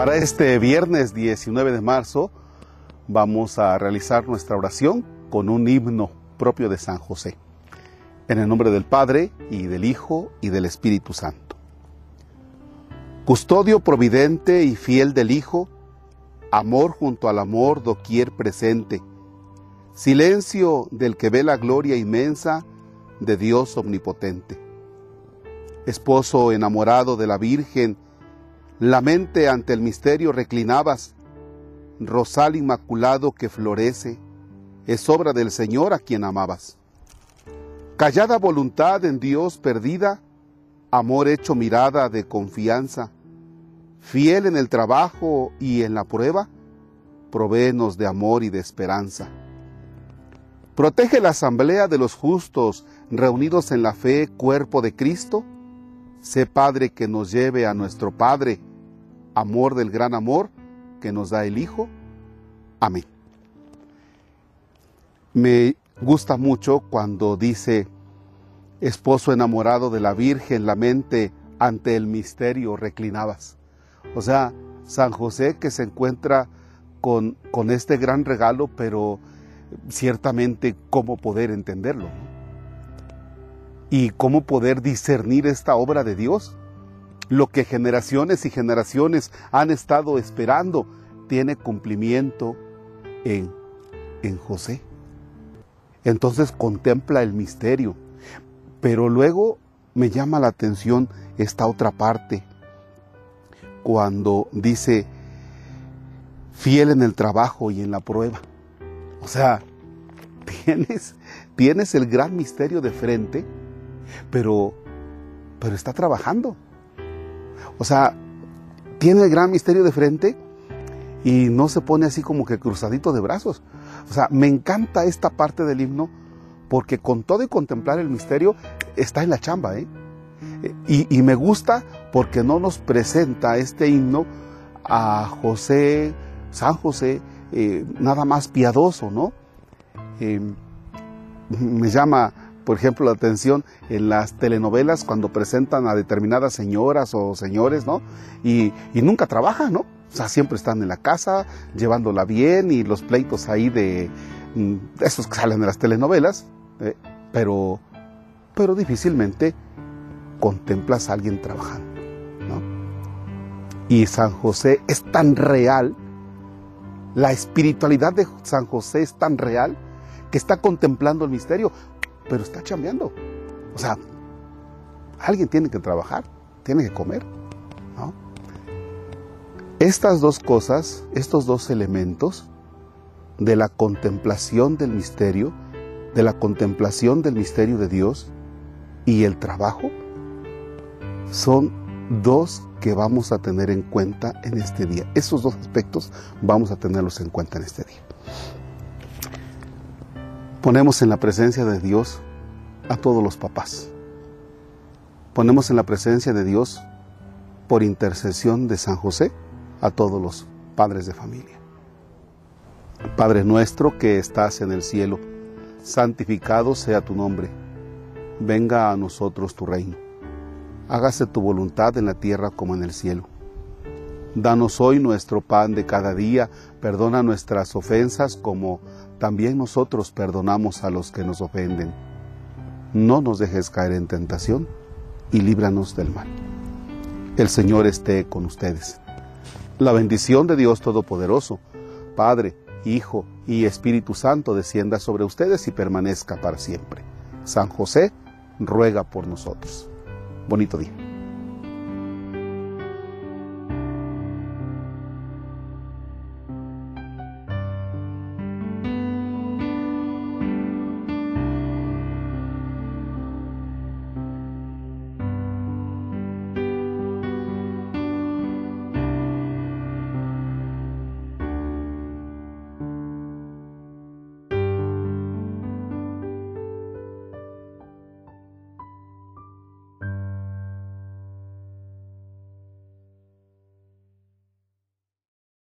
Para este viernes 19 de marzo vamos a realizar nuestra oración con un himno propio de San José. En el nombre del Padre y del Hijo y del Espíritu Santo. Custodio providente y fiel del Hijo, amor junto al amor doquier presente, silencio del que ve la gloria inmensa de Dios omnipotente. Esposo enamorado de la Virgen, la mente ante el misterio reclinabas, rosal inmaculado que florece, es obra del Señor a quien amabas. Callada voluntad en Dios perdida, amor hecho mirada de confianza, fiel en el trabajo y en la prueba, provéenos de amor y de esperanza. Protege la asamblea de los justos reunidos en la fe, cuerpo de Cristo. Sé Padre que nos lleve a nuestro Padre, amor del gran amor que nos da el Hijo. Amén. Me gusta mucho cuando dice, esposo enamorado de la Virgen, la mente ante el misterio reclinabas. O sea, San José que se encuentra con, con este gran regalo, pero ciertamente cómo poder entenderlo y cómo poder discernir esta obra de Dios. Lo que generaciones y generaciones han estado esperando tiene cumplimiento en, en José. Entonces contempla el misterio. Pero luego me llama la atención esta otra parte, cuando dice, fiel en el trabajo y en la prueba. O sea, tienes, tienes el gran misterio de frente, pero, pero está trabajando. O sea, tiene el gran misterio de frente y no se pone así como que cruzadito de brazos. O sea, me encanta esta parte del himno porque con todo y contemplar el misterio está en la chamba. ¿eh? Y, me gusta porque no nos presenta este himno a José, San José, eh, nada más piadoso, ¿no? Eh, me llama, por ejemplo, la atención en las telenovelas cuando presentan a determinadas señoras o señores, ¿no? Y, nunca trabajan, ¿no? O sea, siempre están en la casa, llevándola bien y los pleitos ahí de, mm, esos que salen de las telenovelas, eh, pero, pero difícilmente contemplas a alguien trabajando, ¿no? Y San José es tan real la espiritualidad de San José es tan real que está contemplando el misterio, pero está chambeando. O sea, alguien tiene que trabajar, tiene que comer. Estas dos cosas, estos dos elementos de la contemplación del misterio, de la contemplación del misterio de Dios y el trabajo, son dos que vamos a tener en cuenta en este día. Esos dos aspectos vamos a tenerlos en cuenta en este día. Ponemos en la presencia de Dios a todos los papás. Ponemos en la presencia de Dios, por intercesión de San José, a todos los padres de familia. Padre nuestro que estás en el cielo, santificado sea tu nombre. Venga a nosotros tu reino hágase tu voluntad en la tierra como en el cielo. Danos hoy nuestro pan de cada día, perdona nuestras ofensas como también nosotros perdonamos a los que nos ofenden. No nos dejes caer en tentación y líbranos del mal. El Señor esté con ustedes. La bendición de Dios Todopoderoso, Padre, Hijo y Espíritu Santo descienda sobre ustedes y permanezca para siempre. San José ruega por nosotros bonito día.